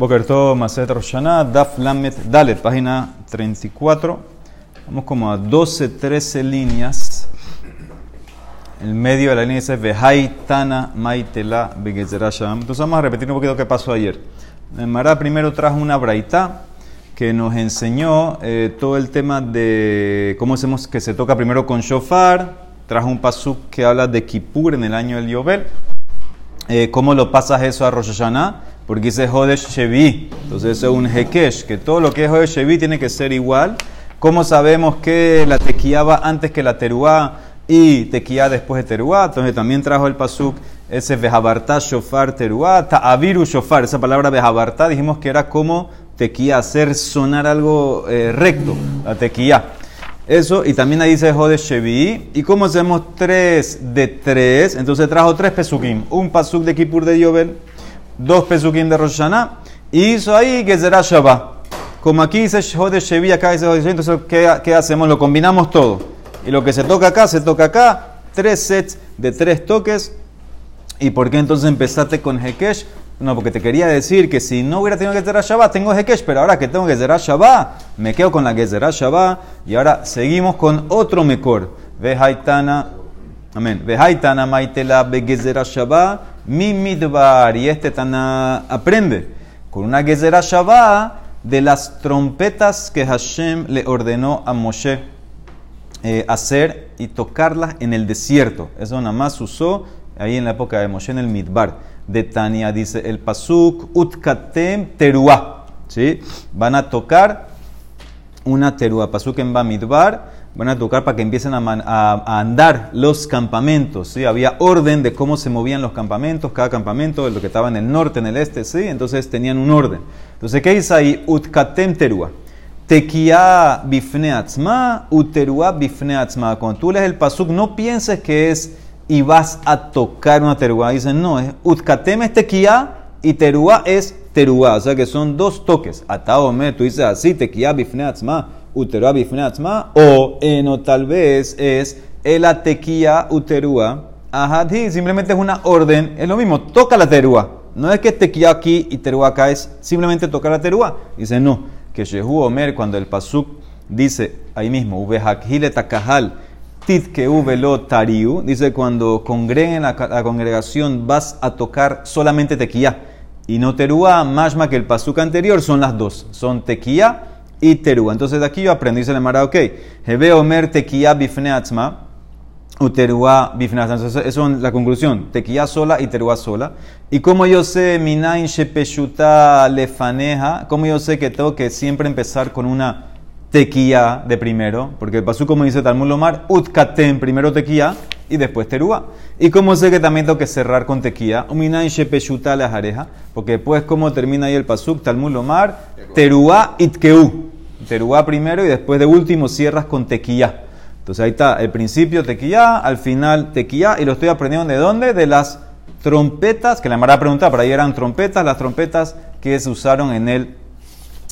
Bokerto Maset Roshana, Daf Lamet Dalet, página 34. Vamos como a 12, 13 líneas. El medio de la línea dice Vehai Tana Maitela Begezerasham. Entonces vamos a repetir un poquito qué pasó ayer. Mara primero trajo una braita que nos enseñó eh, todo el tema de cómo hacemos que se toca primero con shofar. Trajo un pasuk que habla de Kippur en el año del Yobel. Eh, ¿Cómo lo pasas eso a Rosh Hashanah? Porque dice Hodesh Shevi. Entonces eso es un Hekesh, que todo lo que es Hodesh Shevi tiene que ser igual. ¿Cómo sabemos que la tequía va antes que la teruá y tequía después de teruá? Entonces también trajo el pasuk ese Vejabartá Shofar teruá, Ta'aviru Shofar. Esa palabra Vejabartá dijimos que era como tequía, hacer sonar algo eh, recto, la tequía. Eso, y también ahí dice Hodesh Shevi. ¿Y cómo hacemos tres de tres? Entonces trajo tres pesukim. Un pasuk de Kippur de Yobel dos pesukim de Rosh Hashanah, y hizo ahí que Shabbat. Como aquí dice Jode Shevi, acá dice Jode entonces ¿qué, hacemos? Lo combinamos todo. Y lo que se toca acá, se toca acá, tres sets de tres toques. ¿Y por qué entonces empezaste con Hekesh? No, porque te quería decir que si no hubiera tenido que ser Shabbat, tengo Hekesh, pero ahora que tengo que ser Shabbat, me quedo con la será Shabbat. Y ahora seguimos con otro mejor. Vejaitana, amén. Vejaitana maitela begezera Shabbat mi midbar. Y este Tana aprende con una gezerah Shabbat de las trompetas que Hashem le ordenó a Moshe eh, hacer y tocarlas en el desierto. Eso nada más usó ahí en la época de Moshe en el midbar. De Tania dice el pasuk utkatem teruah. ¿sí? Van a tocar una teruah. Pasuk en Bamidbar van a tocar para que empiecen a, andar los campamentos. ¿sí? Había orden de cómo se movían los campamentos, cada campamento, lo que estaba en el norte, en el este, ¿sí? entonces tenían un orden. Entonces, ¿qué dice ahí? Utkatem terua. Tekia bifneatzma, uterua bifneatzma. Cuando tú lees el pasuk, no pienses que es y vas a tocar una terua. Dicen, no, es utkatem es tequia y terua es terua. O sea que son dos toques. Ataome, tú dices así, tequia bifneatzma uterua bifnatzma, o eno tal vez es el atequía uterua ahadhi, simplemente es una orden, es lo mismo, toca la terua. No es que tequía aquí y terua acá, es simplemente tocar la terua. Dice no, que Shehu Omer, cuando el pasuk dice ahí mismo, uvehakhile takahal, tit que lo tariu, dice cuando congreguen la, congregación vas a tocar solamente tequía y no terua, más que el pasuk anterior son las dos, son tequía y terúa. Entonces de aquí yo aprendí, se le mara, ok, Hebe Omer tequía bifne atzma, uterúa bifne Entonces eso es la conclusión, tequía sola y terúa sola. Y como yo sé, minain shepeshuta lefaneja, como yo sé que tengo que siempre empezar con una tequía de primero, porque el pasú como dice Talmud Lomar, utkatem, primero tequía y después terúa. Y como sé que también tengo que cerrar con tequía, uminain shepeshuta la jareja, porque después como termina ahí el pasuk, Talmud Lomar, terúa itkeu. Teruá primero y después de último cierras con tequía. Entonces ahí está el principio tequía, al final tequía y lo estoy aprendiendo de dónde? De las trompetas, que la Mara preguntar, pero ahí eran trompetas, las trompetas que se usaron en el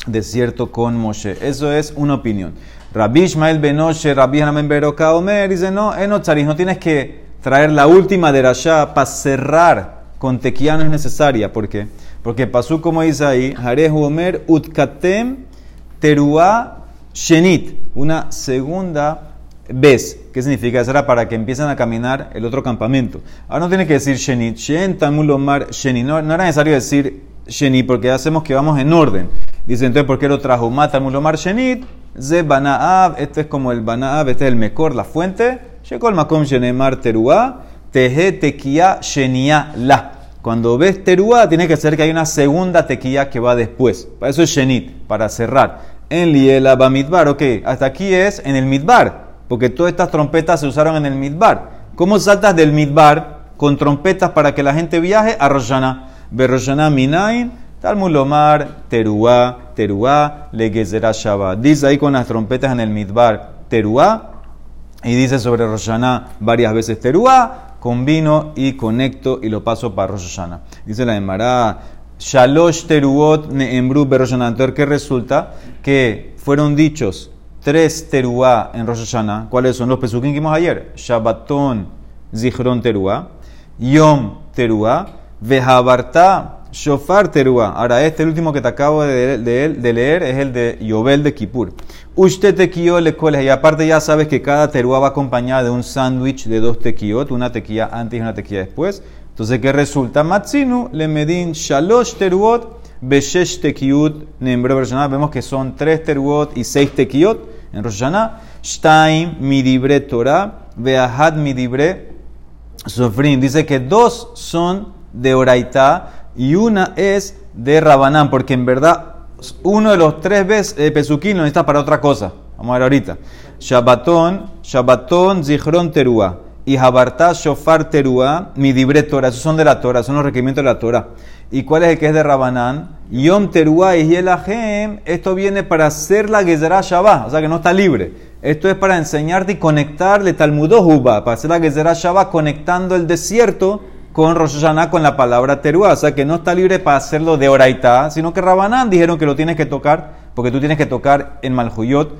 desierto con Moshe. Eso es una opinión. Rabbi Ishmael Benoshe, Rabbi Hanamen Beroka Omer, dice, no, no tienes que traer la última de Rasha para cerrar con tequía, no es necesaria. ¿Por qué? Porque pasó como dice ahí, Harehu Omer Utkatem Teruá Shenit, una segunda vez. ¿Qué significa? Eso era para que empiecen a caminar el otro campamento. Ahora no tiene que decir Shenit. Shen Tamulomar Shenit. No, era necesario decir Shenit porque hacemos que vamos en orden. Dice entonces, ¿por qué lo trajo? Mata Mulomar Shenit. Ze Banaab. Este es como el Banaab, este es el Mekor, la fuente. Shekol Makom Shenemar Teruá. Teje Tequia La. Cuando ves teruá, tiene que ser que hay una segunda tequía que va después. Para eso es shenit, para cerrar. En liela bamidbar, ok, hasta aquí es en el midbar, porque todas estas trompetas se usaron en el midbar. ¿Cómo saltas del midbar con trompetas para que la gente viaje a Roshana? Berroshana minain, talmulomar, teruá, teruá, legezera shabbat. Dice ahí con las trompetas en el midbar, teruá, y dice sobre Roshana varias veces teruá, combino y conecto y lo paso para Rosh. Dice la Emara, Shalosh teruot Entonces, ¿qué resulta? Que fueron dichos tres teruá en Rosh Hashanah. ¿Cuáles son los pesukim que vimos ayer? Shabbaton zichron teruá, Yom teruá, Vehabarta Shofar Teruá. Ahora, este, el último que te acabo de, de leer, es el de Yobel de Kippur. Usted tequio le coles. Y aparte ya sabes que cada teruá va acompañada de un sándwich de dos tequiot, una tequilla antes y una tequilla después. Entonces, ¿qué resulta? Matzinu le medin shalosh teruot beshesh tekiut nembre Vemos que son tres teruot y seis tequiot en Rosh Hashanah. Shtaim midibre Torah, veahad midibre sofrim. Dice que dos son de Oraitá y una es de Rabanán, porque en verdad uno de los tres veces eh, pesuquín lo necesita para otra cosa. Vamos a ver ahorita. Shabbatón, Shabbatón, Zichron Teruá. Y Jabartá, Shofar Teruá, Midibre Torah. Esos son de la Torah, son los requerimientos de la Torah. ¿Y cuál es el que es de Rabanán? Yom Teruá y Yelahem. Esto viene para hacer la Gezerá Shabbat, o sea que no está libre. Esto es para enseñarte y conectarle Talmudohuba, para hacer la Gezerá Shabbat conectando el desierto con Rosh Hashanah con la palabra teruá. O sea que no está libre para hacerlo de oraitá, sino que Rabanán dijeron que lo tienes que tocar, porque tú tienes que tocar en Malhuyot,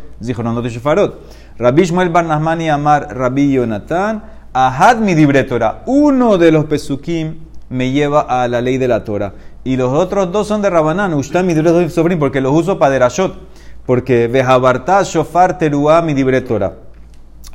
no de Shefarot. Rabbi Shmuel Barnasmani Amar Rabbi Yonatan, Ahad mi Torah. Uno de los pesukim me lleva a la ley de la Torah. Y los otros dos son de Rabanán, Ushtam mi sobrin, porque los uso para derashot. Porque Vejabartá, Shofar, Teruá, mi Torah.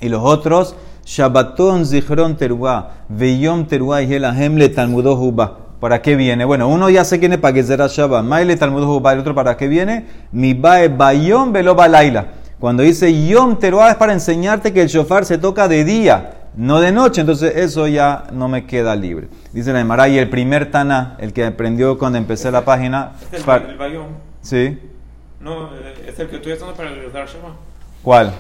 Y los otros Shabbaton Zichron Teruá, Veyom Teruá y Helahem le Talmudó Juba. ¿Para qué viene? Bueno, uno ya sé quién es para que será Shabbat. Maile Talmudó Juba. El otro para qué viene? Mi Bae Bayom Velo Balaila. Cuando dice Yom Teruá es para enseñarte que el shofar se toca de día, no de noche. Entonces eso ya no me queda libre. Dice la Emara y el primer Tana, el que aprendió cuando empecé la página. ¿Es el, para... el Bayom? Sí. No, eh, es el que estoy usando para el Dar Shabbat. ¿Cuál?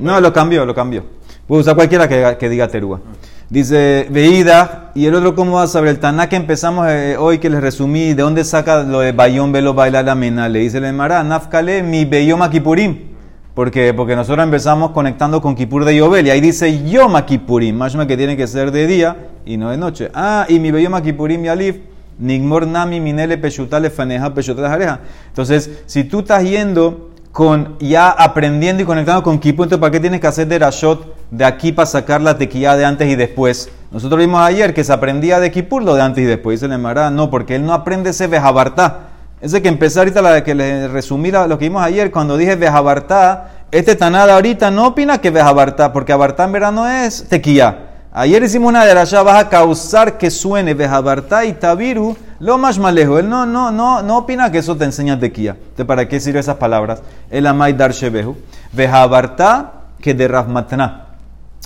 No, lo cambió, lo cambió. Puedo usar cualquiera que, diga terúa. Dice, veída, y el otro, ¿cómo va a saber? El Taná que empezamos eh, hoy, que les resumí, ¿de dónde saca lo de Bayón, Velo, Baila, la Mena? Le dice el Mará, Nafkale, mi Beyoma Kipurim. Porque, porque nosotros empezamos conectando con Kipur de Yobel, y ahí dice Yoma Kipurim, más que tiene que ser de día y no de noche. Ah, y mi Beyoma Kipurim y Alif, Nigmor Nami, Minele, Peshutale, Faneja, Peshutale, Jareja. Entonces, si tú estás yendo con ya aprendiendo y conectando con Kippur, entonces ¿para qué tienes que hacer de Rashot de aquí para sacar la tequilla de antes y después? Nosotros vimos ayer que se aprendía de Kippur lo de antes y después. Dice el no, porque él no aprende ese Bejabartá. Ese que empecé ahorita, la que le resumí lo que vimos ayer, cuando dije Bejabartá, este Tanada ahorita no opina que Bejabartá, porque Abartá en verano es tequilla. Ayer hicimos una de ya vas a causar que suene Bejabartá y Tabiru lo más malejo. Él no, no, no, no opina que eso te enseña tequía. ¿De para qué sirven esas palabras? El amay dar shebehu. Bejabartá que de Rahmatna.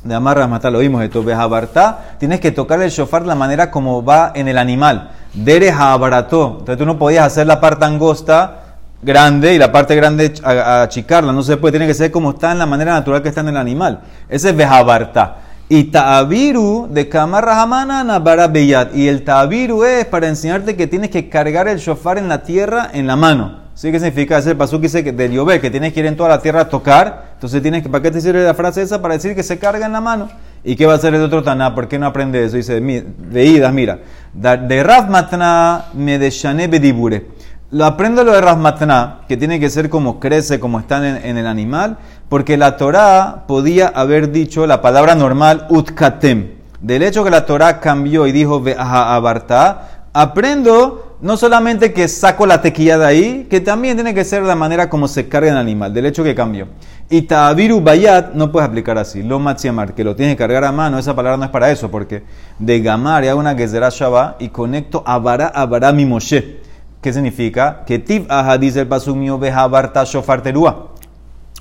De amar Rahmatá lo vimos esto. Bejabartá tienes que tocar el shofar la manera como va en el animal. Dere Jabarató. Entonces tú no podías hacer la parte angosta grande y la parte grande achicarla. No se puede. Tiene que ser como está en la manera natural que está en el animal. Ese es Bejabartá. Y ta'abiru de Kamarrahamana Nabara Beyat. Y el ta'abiru es para enseñarte que tienes que cargar el shofar en la tierra en la mano. ¿Sí? ¿Qué significa? Ese pasú que dice del Yobel, que tienes que ir en toda la tierra a tocar. Entonces tienes que, ¿para qué te sirve la frase esa? Para decir que se carga en la mano. ¿Y qué va a hacer el otro Taná? ¿Por qué no aprende eso? Dice, de idas, mira. De Rav Matna me de Bedibure. Lo aprendo lo de Rasmatna, que tiene que ser como crece, como está en, el animal, porque la Torá podía haber dicho la palabra normal utkatem. Del hecho que la Torá cambió y dijo abarta, aprendo no solamente que saco la tequilla de ahí, que también tiene que ser la manera como se carga el animal, del hecho que cambió. Y ta'abiru bayat no puedes aplicar así. Lo machiamar, que lo tienes que cargar a mano, esa palabra no es para eso, porque de gamar hago una gezerá shabbat y conecto abara abara mi moshe. ¿Qué significa? Que tiv aha dice el pasuk mío barta shofar terúa.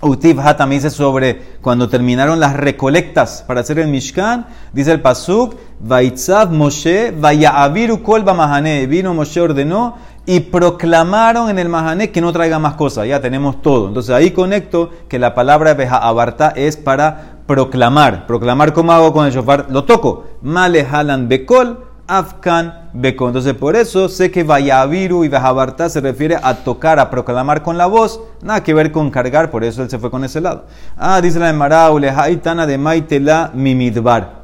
Utiv ha también dice sobre cuando terminaron las recolectas para hacer el Mishkan, dice el pasuk, Vaitzav Moshe, Vayaaviru kol mahane. Vino Moshe ordenó y proclamaron en el Mahané que no traiga más cosas. Ya tenemos todo. Entonces ahí conecto que la palabra Abarta es para proclamar. Proclamar, ¿cómo hago con el shofar? Lo toco. Male halan bekol Afkan Beko. Entonces, por eso sé que Vayaviru y Vajabarta se refiere a tocar, a proclamar con la voz, nada que ver con cargar, por eso él se fue con ese lado. Ah, dice la Emara, Tana de Maitela Mimidbar.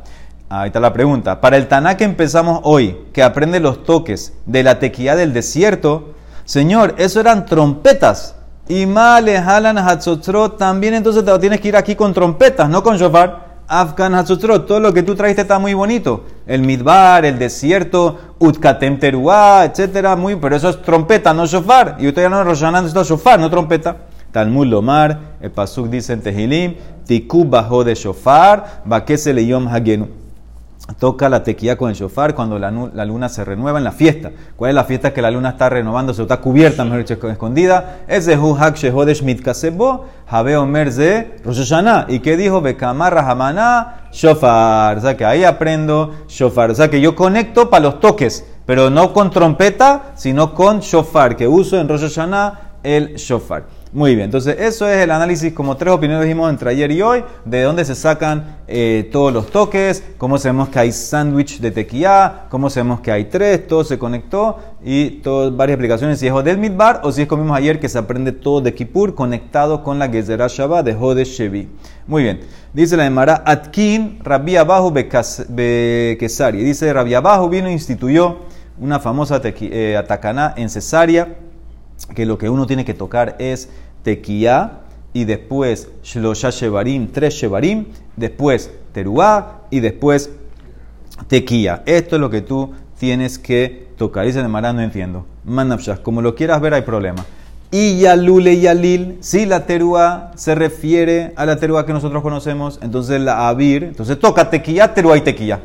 Ahí está la pregunta. Para el Taná que empezamos hoy, que aprende los toques de la tequía del desierto, Señor, eso eran trompetas. Y male hatzotrot, también entonces te tienes que ir aquí con trompetas, no con shofar. Afgan Hatzotrot, todo lo que tú trajiste está muy bonito. El Midbar, el desierto, Utkatem Teruá, etcétera, muy, pero eso es trompeta, no shofar. Y usted ya no Roshaná esto shofar, no trompeta. Talmud Lomar, el Pasuk dice en Tehilim, Tikub bajo de shofar, le Yom Hagenu toca la tequía con el shofar cuando la, luna se renueva en la fiesta. ¿Cuál es la fiesta que la luna está renovándose está cubierta, mejor dicho, escondida? Es de Shehodesh Mitkasebo, Habe Omer ze Rosh ¿Y qué dijo? Bekamar Rahamana Shofar. O sea que ahí aprendo shofar. O sea que yo conecto para los toques, pero no con trompeta, sino con shofar, que uso en Rosh Hashanah el shofar. Muy bien, entonces eso es el análisis, como tres opiniones dijimos entre ayer y hoy, de dónde se sacan eh, todos los toques, cómo sabemos que hay sándwich de tequía, cómo sabemos que hay tres, todo se conectó y todas, varias explicaciones, si es del Midbar o si es como vimos ayer que se aprende todo de Kippur conectado con la Gezerah Shabbat de Jode Shevi. Muy bien, dice la Emara, Atkin Rabbi Abajo Bekesari. Dice Rabbi Abajo vino e instituyó una famosa eh, atacaná en Cesárea, que lo que uno tiene que tocar es tequía y después shlosha shevarim, tres shevarim, después teruá y después tequía. Esto es lo que tú tienes que tocar. Dice de Mará, no entiendo. Manapshah, como lo quieras ver hay problema. Y Yalule Yalil, si la teruá se refiere a la teruá que nosotros conocemos, entonces la avir, entonces toca tequía, teruá y tequía.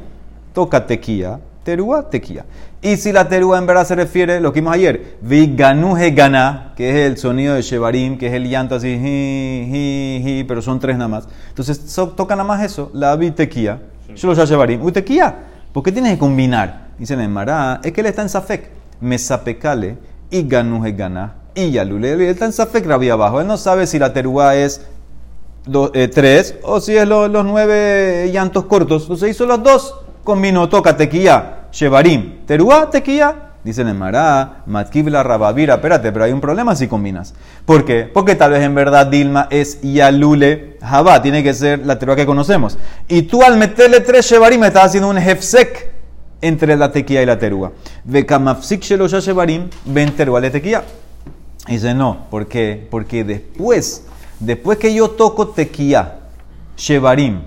Toca tequía, teruá, tequía. Y si la terúa en verdad se refiere a lo que vimos ayer, vi ganuje gana, que es el sonido de Shevarim, que es el llanto así, hi, hi, hi, pero son tres nada más. Entonces toca nada más eso, la vi tequía, yo lo Shevarim, uy tequía, ¿por qué tienes que combinar? Dice Mará, es que él está en Safek, mesapecale y ganuje gana, y yalule, él está en Safek, rabia abajo, él no sabe si la terúa es eh, tres o si es los nueve llantos cortos, entonces hizo los dos, combinó, toca tequía Shevarim, Teruá, Tequía. Dice el Mará, Matkibla Rabavira. Espérate, pero hay un problema si combinas. ¿Por qué? Porque tal vez en verdad Dilma es Yalule Jabá. Tiene que ser la teruá que conocemos. Y tú al meterle tres Shevarim estás haciendo un Hefsek entre la tequía y la terúa. Vekamafsik Shelosha Shevarim, ven teruá le tequía. Dice no, ¿por qué? Porque después, después que yo toco tequía, Shevarim,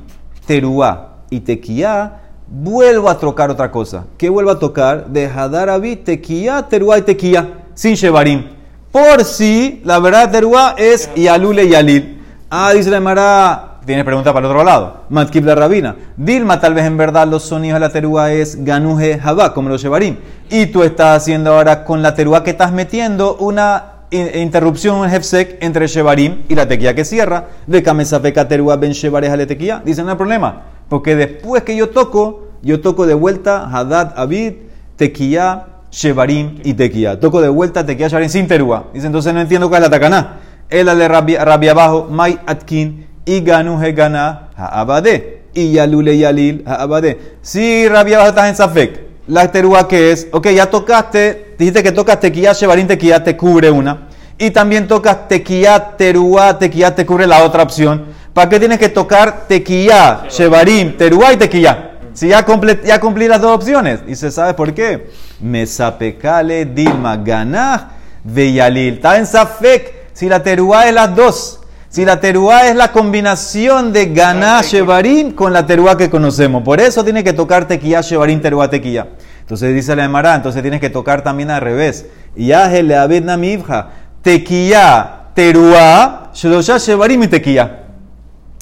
teruá y tequía, vuelvo a tocar otra cosa. ¿Qué vuelvo a tocar? De Hadarabi, Tequía, Teruá y Tequía, sin Shevarim. Por si la verdad Teruá es Yalule y Yalil. Ah, dice la Mara, tiene pregunta para el otro lado. Matkib la rabina. Dilma, tal vez en verdad los sonidos de la teruá es ganuje jabá, como los shevarim. Y tú estás haciendo ahora con la teruá que estás metiendo una interrupción, un hefsek entre shevarim y la tequía que cierra. De kamesafeka teruá ben shevareja le tequía. Dice, no hay problema. Porque después que yo toco, yo toco de vuelta Hadad, Abid, Tequía, Shevarim y Tequía. Toco de vuelta Tequía, Shevarim sin Terúa. Dice, entonces no entiendo cuál es la tacaná. El ale rabia abajo, Mai Atkin, y Ganu Hegana, Abade. Y Yalule Yalil, Abade. Si rabia abajo estás en Safek, la Terúa que es, ok, ya tocaste, dijiste que tocas Tequía, Shevarim, Tequía, te cubre una. Y también tocas Tequía, Terúa, Tequía, te cubre la otra opción. ¿Para qué tienes que tocar tequilla, shevarim, teruá y tequilla? Si ya, ya cumplí las dos opciones. Y se sabe por qué. Mesapekale dilma ganah veyalil. Está en safek si la teruá es las dos. Si la teruá es la combinación de ganah, shevarim con la teruá que conocemos. Por eso tiene que tocar tequilla, shevarim, teruá, tequilla. Entonces dice la Emara, entonces tienes que tocar también al revés. Ya le abedna mivja. Tequilla, teruá, shelosha, shevarim y tequilla.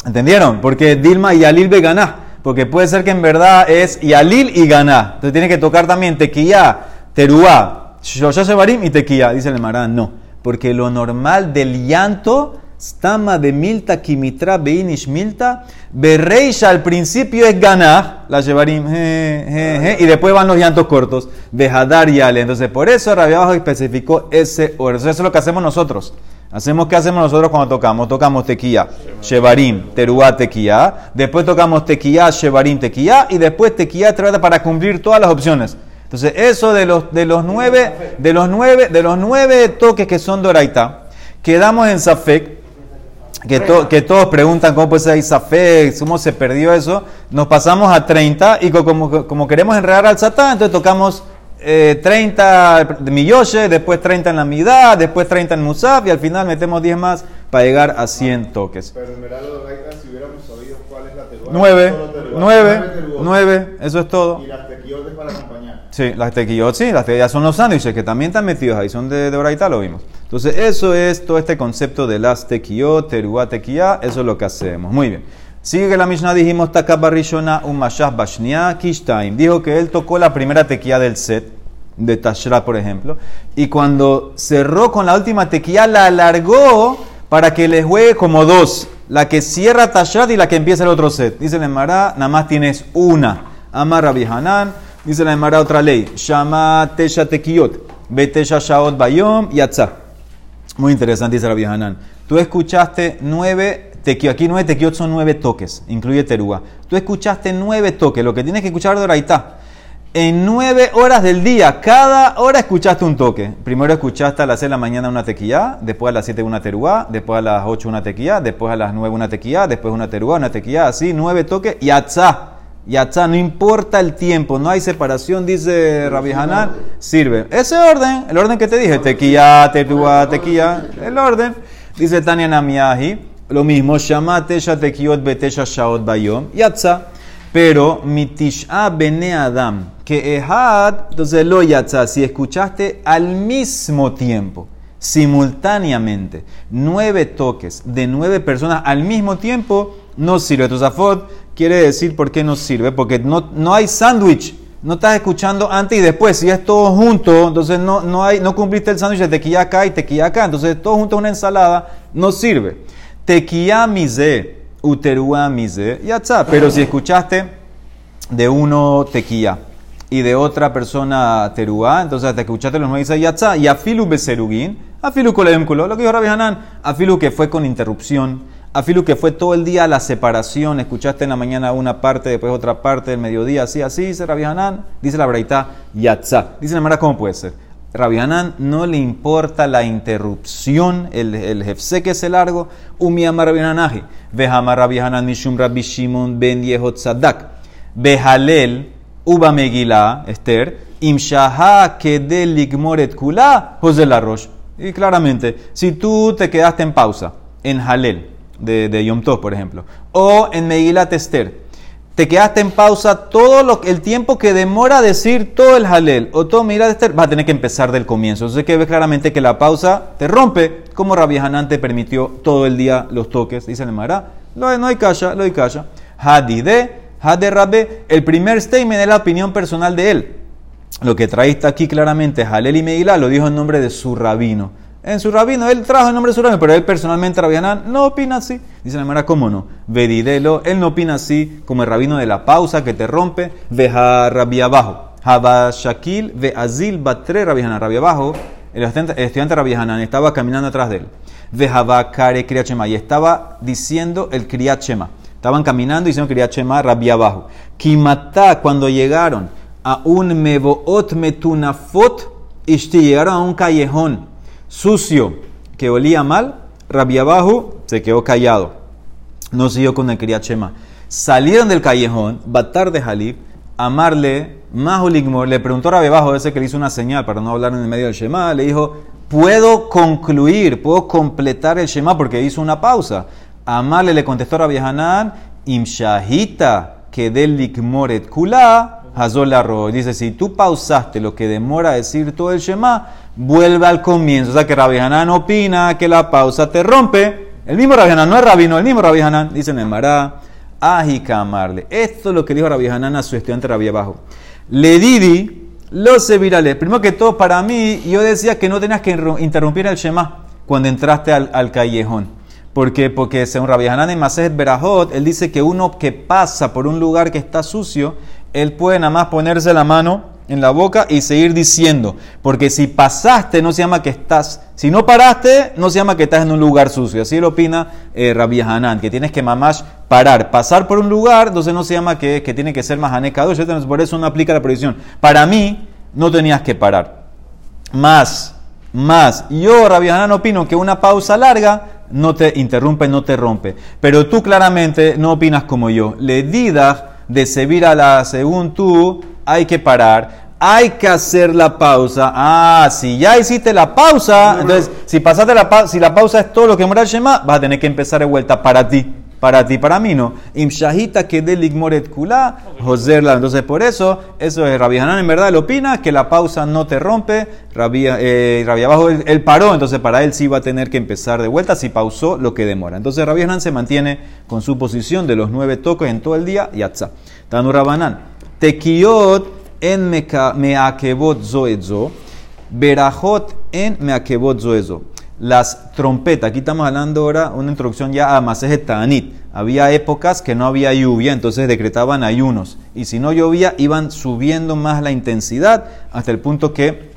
¿Entendieron? Porque Dilma y Alil ganá. Porque puede ser que en verdad es Yalil y ganá. Entonces tiene que tocar también tequía, teruá, shosha sebarim y tequía. Dice el Marán, no. Porque lo normal del llanto, stama de milta, kimitra, beinish milta, berreisha al principio es ganá, la shevarim, y después van los llantos cortos, bejadar y ale. Entonces por eso Rabia Abajo especificó ese orden. Eso es lo que hacemos nosotros. Hacemos qué hacemos nosotros cuando tocamos? Tocamos tequía, shevarim, teruá, tequía. Después tocamos tequía, shevarim, tequía. Y después tequía, trata para cumplir todas las opciones. Entonces, eso de los, de los nueve, de los nueve, de los nueve toques que son doraita, quedamos en Safek, que, que, todos preguntan cómo puede ser Safek, cómo se perdió eso. Nos pasamos a 30 y como, como queremos enredar al satán, entonces tocamos eh, 30 de Miyoshe, después 30 en la Midá, después 30 en Musaf y al final metemos 10 más para llegar a 100 toques. Pero en verdad, si hubiéramos sabido cuál es la teruá, Nueve, Solo teruá. nueve, teruot. nueve, eso es todo. Y las tequiotes para acompañar. Sí, las tequillot, sí, las tequillas son los sándwiches que también están metidos ahí, son de, de Braita, lo vimos. Entonces, eso es todo este concepto de las tequillot, teruá, tequillá, eso es lo que hacemos. Muy bien. Sigue que la Mishnah dijimos, Takabarishona, un mashah bashnia, kishtaim. Dijo que él tocó la primera tequilla del set, de Tashra, por ejemplo, y cuando cerró con la última tequilla, la alargó para que le juegue como dos. La que cierra Tashrat y la que empieza el otro set. Dice la Emara, nada más tienes una. Amar Hanan, dice la Emara otra ley. Shama Tesha Tekiyot, Betesha Shaot Bayom Yatza. Muy interesante, dice Rabbi Hanan. Tú escuchaste nueve tequiyot. Aquí nueve tequiyot son nueve toques, incluye terúa. Tú escuchaste nueve toques. Lo que tienes que escuchar de Oraitá. En nueve horas del día, cada hora escuchaste un toque. Primero escuchaste a las seis de la mañana una tequillá, después a las siete una teruá, después a las ocho una tequillá, después a las nueve una tequillá, después una teruá, una tequillá, así, nueve toques, y atzá. Y atzá, no importa el tiempo, no hay separación, dice Rabbi Hanan, sirve. Ese orden, el orden que te dije, tequillá, teruá, tequillá, el orden. Dice Tania Namiahi, lo mismo, shamate tequiyot betesha shaot bayom, y atzá. Pero mitish'a bene Adam, que ehad, entonces lo yatza, si escuchaste al mismo tiempo, simultáneamente, nueve toques de nueve personas al mismo tiempo, no sirve. Tosafot quiere decir por qué no sirve, porque no, no hay sándwich. No estás escuchando antes y después, si es todo junto, entonces no, no, hay, no cumpliste el sándwich de acá y tequilla acá, entonces todo junto a una ensalada no sirve. Tequilla mise, uterua mise, ya está. Pero si escuchaste de uno tequilla y de otra persona teruá, entonces te escuchaste los nueve dice yatza, y afilu beserugin, afilu kolemkulo, lo que dijo Rabbi Hanan, afilu que fue con interrupción, afilu que fue todo el día la separación, escuchaste en la mañana una parte, después otra parte, del mediodía, así, así, Rabbi Hanan, dice la braita, yatza. Dice la Mara, ¿cómo puede ser? Rabbi no le importa la interrupción, el, el jefse que es el largo, umiyama Rabbi Hananaji, vejama Rabbi Hanan mishum Rabbi Shimon ben Yehot Sadak, behalel, uba megilá, Esther, imshaha kedel ligmoret kula, José Larrosh. Y claramente, si tú te quedaste en pausa, en Halel, de, Yom Tov, por ejemplo, o en Megilat Esther, te quedaste en pausa todo lo, el tiempo que demora decir todo el Halel o todo Megilat Esther, vas a tener que empezar del comienzo. Entonces que ves claramente que la pausa te rompe, como Rabbi Hanan te permitió todo el día los toques, dice el Mará. No, no hay calla, no hay calla. Hadide, Hade Rabbe, el primer statement es la opinión personal de él. Lo que traíste aquí claramente, Halel y Megilá, lo dijo en nombre de su rabino. En su rabino, él trajo el nombre de su rabino, pero él personalmente, Rabbi Hanan, no opina así. Dice la manera, ¿cómo no? Vedidelo, él no opina así, como el rabino de la pausa que te rompe, veja Rabbi abajo. Haba Shakil, ve Azil, Batre Rabbi Hanan. Rabbi abajo, el estudiante, Hanan estaba caminando atrás de él. Vejaba Kare Kriyat Shema, y estaba diciendo el Kriyat Shema. Estaban caminando y diciendo Kriyat Shema, Rabbi abajo. Kimatá, cuando llegaron a un Mevoot Metunafot, Ishti, llegaron a un callejón sucio que olía mal, Rabbi abajo se quedó callado. No siguió con el Shema. Salieron del callejón, Batar de Jalib, amarle, Mahuligmor, le preguntó a Rabbi abajo, ese que le hizo una señal para no hablar en el medio del Shema, le dijo, puedo concluir, puedo completar el Shema porque hizo una pausa. Amarle le contestó a Rabbi Hanan, Imshahita, que del Likmoret Kula, Hazol Arroz. Dice, si tú pausaste lo que demora decir todo el Shema, vuelve al comienzo. O sea que Rabbi Hanan opina que la pausa te rompe. El mismo Rabbi Hanan, no es rabino, el mismo Rabbi Hanan, dice en el Mará, Ajicamarle. Esto es lo que dijo Rabbi Hanan a su estudiante Rabbi abajo. Le didi, los virales. Primero que todo, para mí, yo decía que no tenías que interrumpir el Shema cuando entraste al, al callejón. ¿Por? Porque según Rabbi Hanan en Masejet Berajot, él dice que uno que pasa por un lugar que está sucio, él puede nada más ponerse la mano en la boca y seguir diciendo. Porque si pasaste, no se llama que estás. Si no paraste, no se llama que estás en un lugar sucio. Así lo opina eh, Rabbi Hanan, que tienes que mamás parar. Pasar por un lugar, entonces no se llama que, que tiene que ser más anecado. Por eso no aplica la prohibición. Para mí, no tenías que parar. Más, más. Yo, Rabbi Hanan, opino que una pausa larga no te interrumpe, no te rompe. Pero tú claramente no opinas como yo. Le didas de servir a la según tú, hay que parar. Hay que hacer la pausa. Ah, si ya hiciste la pausa, entonces si pasaste la pausa, si la pausa es todo lo que mora el Shema, vas a tener que empezar de vuelta para ti. Para ti, para mí no. Im shahita que kula, joserla. Entonces, por eso, eso es Rabbi Hanan en verdad, él opina que la pausa no te rompe. Rabbi, eh, abajo, él, paró, entonces para él sí va a tener que empezar de vuelta si pausó lo que demora. Entonces, Rabbi Hanan se mantiene con su posición de los nueve toques en todo el día, yatza. Tanu Rabanan. Tekiot en meakebot zoezo. Berajot en meakebot zoezo. Las trompetas, aquí estamos hablando ahora una introducción ya a Masejet Ta'anit. Había épocas que no había lluvia, entonces decretaban ayunos. Y si no llovía, iban subiendo más la intensidad hasta el punto que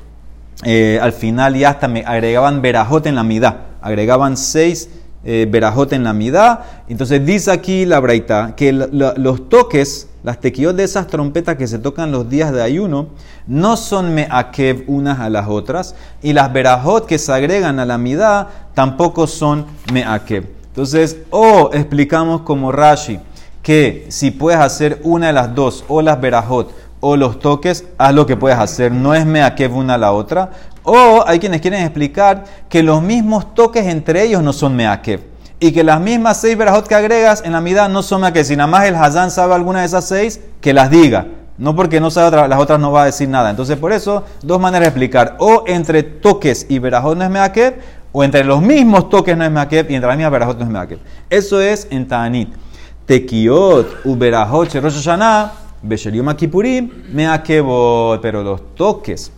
eh, al final ya hasta me agregaban verajot en la midá. Agregaban seis eh, en la midá. Entonces dice aquí la braita que los toques, las tequiot de esas trompetas que se tocan los días de ayuno, no son meakev unas a las otras. Y las verajot que se agregan a la midá tampoco son meakev. Entonces, o explicamos como Rashi que si puedes hacer una de las dos, o las verajot, o los toques, haz lo que puedes hacer, no es meakev una a la otra. O hay quienes quieren explicar que los mismos toques entre ellos no son meakev. Y que las mismas seis verajot que agregas en la mitad no son meakev. Si nada más el Hazán sabe alguna de esas seis, que las diga. No porque no sabe otra- las otras no va a decir nada. Entonces, por eso, dos maneras de explicar. O entre toques y verajot no es meakev, o entre los mismos toques no es meakev y entre las mismas verajot no es meakev. Eso es en Ta'anit. Tekiot, Uberajot, Rosh Hashanah, pero los toques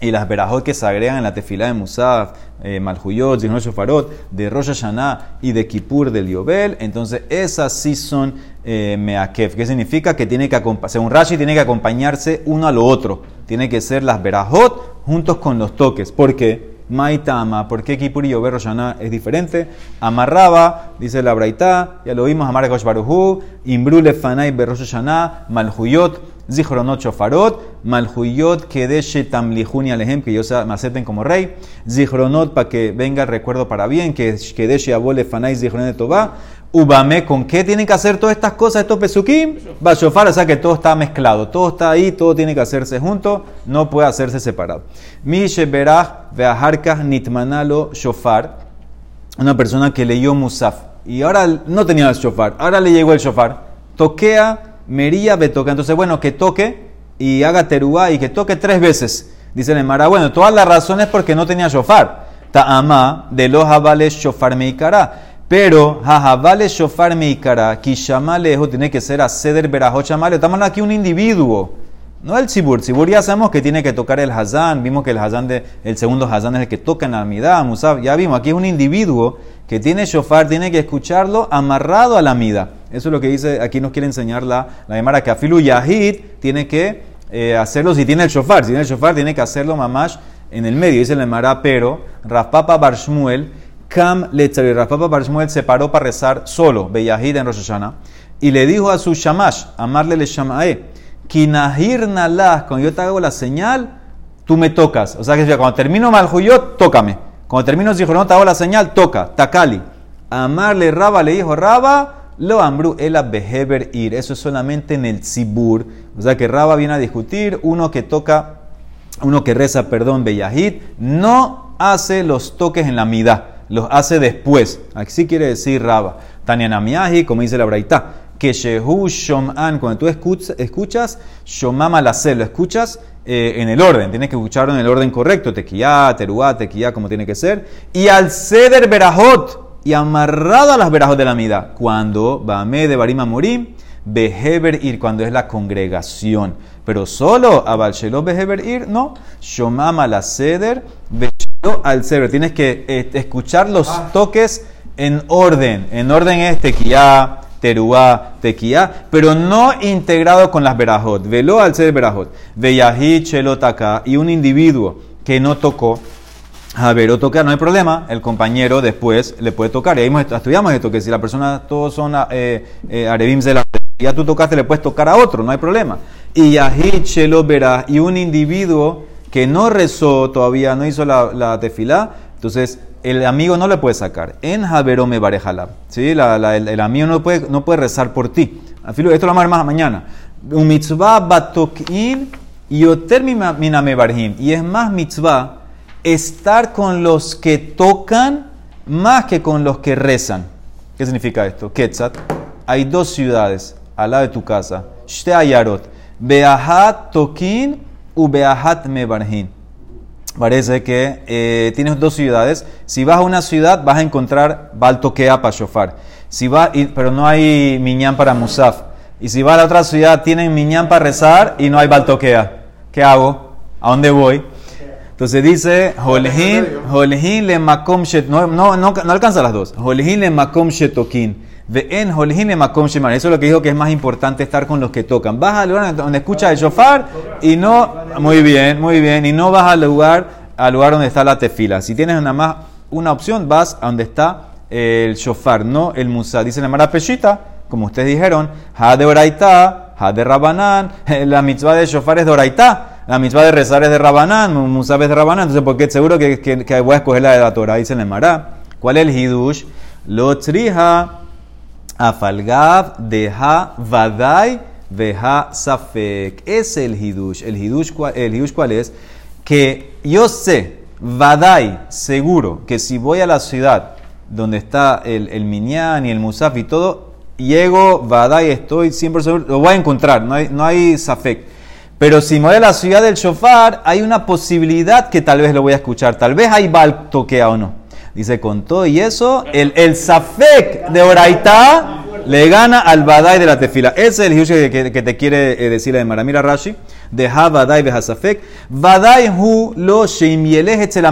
y las verajot que se agregan en la tefilá de Musaf, eh, Malhuyot, Shofarot, de Rosh Hashanah y de Kippur del Yobel, entonces esas sí son eh, Meakev, que significa que tiene que según Rashi, tiene que acompañarse uno a lo otro, tiene que ser las verajot juntos con los toques, ¿por qué? Maitama, ¿por qué Kippur y Yobel Rosh Hashanah es diferente? Amarraba, dice la Braitá, ya lo vimos, Amar Kosh Baruhu, Imbrule Fanai Berosh Hashanah, Malhuyot, Zichronot Shofarot, Malhuyot Kedeshe Tamlihuni Alejem, que ellos me acepten como rey, Zichronot para que venga el recuerdo para bien, que Kedeshe Abole Fanai Zichronet Tová, Ubame, ¿con qué tienen que hacer todas estas cosas, estos pesukim? Va shofar, o sea que todo está mezclado, todo está ahí, todo tiene que hacerse junto, no puede hacerse separado. Mi Sheberach Veaharkah Nitmanalo Shofar, una persona que leyó Musaf y ahora no tenía el shofar, ahora le llegó el shofar, toquea, mería, betoca. Entonces, bueno, que toque y haga teruá y que toque tres veces. Dice el Mara, bueno, todas las razones porque no tenía shofar. Ta'ama de los jabales shofar meikara. Pero, jajabale shofar meikara, kishamalejo tiene que ser a ceder berajot shamale. Estamos aquí un individuo. No el Tzibur. Tzibur ya sabemos que tiene que tocar el Hazán. Vimos que el Hazán el segundo Hazán es el que toca en la Amidad, Musaf. Ya vimos, aquí es un individuo que tiene shofar, tiene que escucharlo amarrado a la Amida. Eso es lo que dice, aquí nos quiere enseñar la, la Gemara, que Afilu Yahid tiene que eh, hacerlo si tiene el shofar. Si tiene el shofar, tiene que hacerlo mamash en el medio. Dice la Gemara, pero Rafpapa Barshmuel, Kam Letzari. Rafpapa Barshmuel se paró para rezar solo, Beyahid en Rosh y le dijo a su shamash, amarle le shamae, Kinahir nalah, cuando yo te hago la señal, tú me tocas. O sea que cuando termino Malhuyot, tócame. Cuando termino Zichronot, te hago la señal, toca, takali. Amarle Raba le dijo, Raba, lo ambru el beheber ir. Eso es solamente en el Tzibur. O sea que Raba viene a discutir, uno que toca, uno que reza, perdón, Beyahid, no hace los toques en la midá, los hace después. Así quiere decir Raba. Tania Namiahi, como dice la Braitá que Shehu Shom'an, cuando tú escuchas, escuchas Shomama la lo escuchas eh, en el orden, tienes que escucharlo en el orden correcto, tequiyá, teruá, tequiyá, como tiene que ser, y al ceder berajot, y amarrado a las berajot de la mida, cuando Bame de Barima Morim, Beheber ir, cuando es la congregación, pero solo a Balshelo Beheber ir, no, Shomama la ceder, al ceder, tienes que eh, escuchar los toques en orden, en orden es tequiyá, teruá, tequía, pero no integrado con las verajot. Veló al ser verajot. Veyahid, chelotaka, y un individuo que no tocó, a ver, o tocar, no hay problema, el compañero después le puede tocar. Y ahí estudiamos esto, que si la persona, todos son eh, eh, arebims de la ya tú tocaste, le puedes tocar a otro, no hay problema. Y Yahid, verá, y un individuo que no rezó todavía, no hizo la, la tefilá, entonces el amigo no le puede sacar. En Javerome Barejalab. ¿sí? La, la, el, amigo no puede, no puede rezar por ti. Esto lo vamos a ver mañana. Un mitzvah batokin yoter miname. Y es más mitzvah estar con los que tocan más que con los que rezan. ¿Qué significa esto? Quetzat. Hay dos ciudades al lado de tu casa. Shte ayarot. Beahat tokin u beahat mebarhin. Parece que eh, tienes dos ciudades. Si vas a una ciudad, vas a encontrar baltoquea para shofar. Si va, y- pero no hay miñán para musaf. Y si vas a la otra ciudad, tienen miñán para rezar y no hay baltoquea. ¿Qué hago? ¿A dónde voy? Entonces dice, Holhin, le makom shet, no, no, no, no alcanza las dos. Holhin le makom shetokin. Eso es lo que dijo que es más importante estar con los que tocan. Vas al lugar donde escucha el shofar y no, muy bien, muy bien, y no vas al lugar, al lugar donde está la tefila. Si tienes nada más una opción, vas a donde está el shofar, no el musa. Dice la Mara Peshita, como ustedes dijeron, ha de oraita, ha de rabanán, la mitzvah de shofar es de oraita. La mitzvah de rezar es de Rabanán, Musab es de Rabanán, entonces porque seguro que, que, voy a escoger la de la Torah, dice el Mará. ¿Cuál es el hidush? Lo trija afalgav deja vadai veja safek. Es el hidush. El hidush, hidush cuál es? Que yo sé, vadai, seguro, que si voy a la ciudad donde está el, minyan y el musaf y todo, llego, vadai, estoy siempre seguro, lo voy a encontrar, no hay, no hay safek. Pero si me voy a la ciudad del shofar, hay una posibilidad que tal vez lo voy a escuchar. Tal vez hay bal toquea o no. Dice, con todo y eso, el, el safek de Oraitá le gana al badai de la tefila. Ese es el hidush que, que- te quiere eh, decir la de Mira Rashi. De ha badai ve safek. Badai hu lo sheim yeleh etzel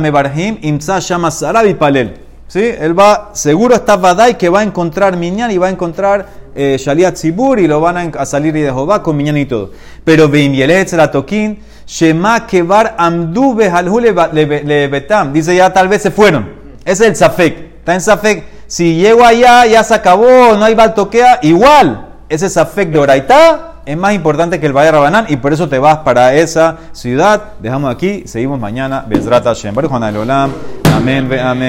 imsa shama sarabi palel. ¿Sí? Él va, seguro está badai que va a encontrar minyan y va a encontrar eh, Shaliat Zibur y lo van a, a salir y de Jehová con minyan y todo. Pero etzel tokin Shema kevar amdu behalhu le betam. Dice ya tal vez se fueron. Es el Safek. Está en Safek. Si llego allá, ya se acabó, no hay baltoquea. Igual, ese Safek de Oraitá es más importante que el Valle Rabanán y por eso te vas para esa ciudad. Dejamos aquí, seguimos mañana. Bezrat Hashem. Baruch Olam. Amén, amén.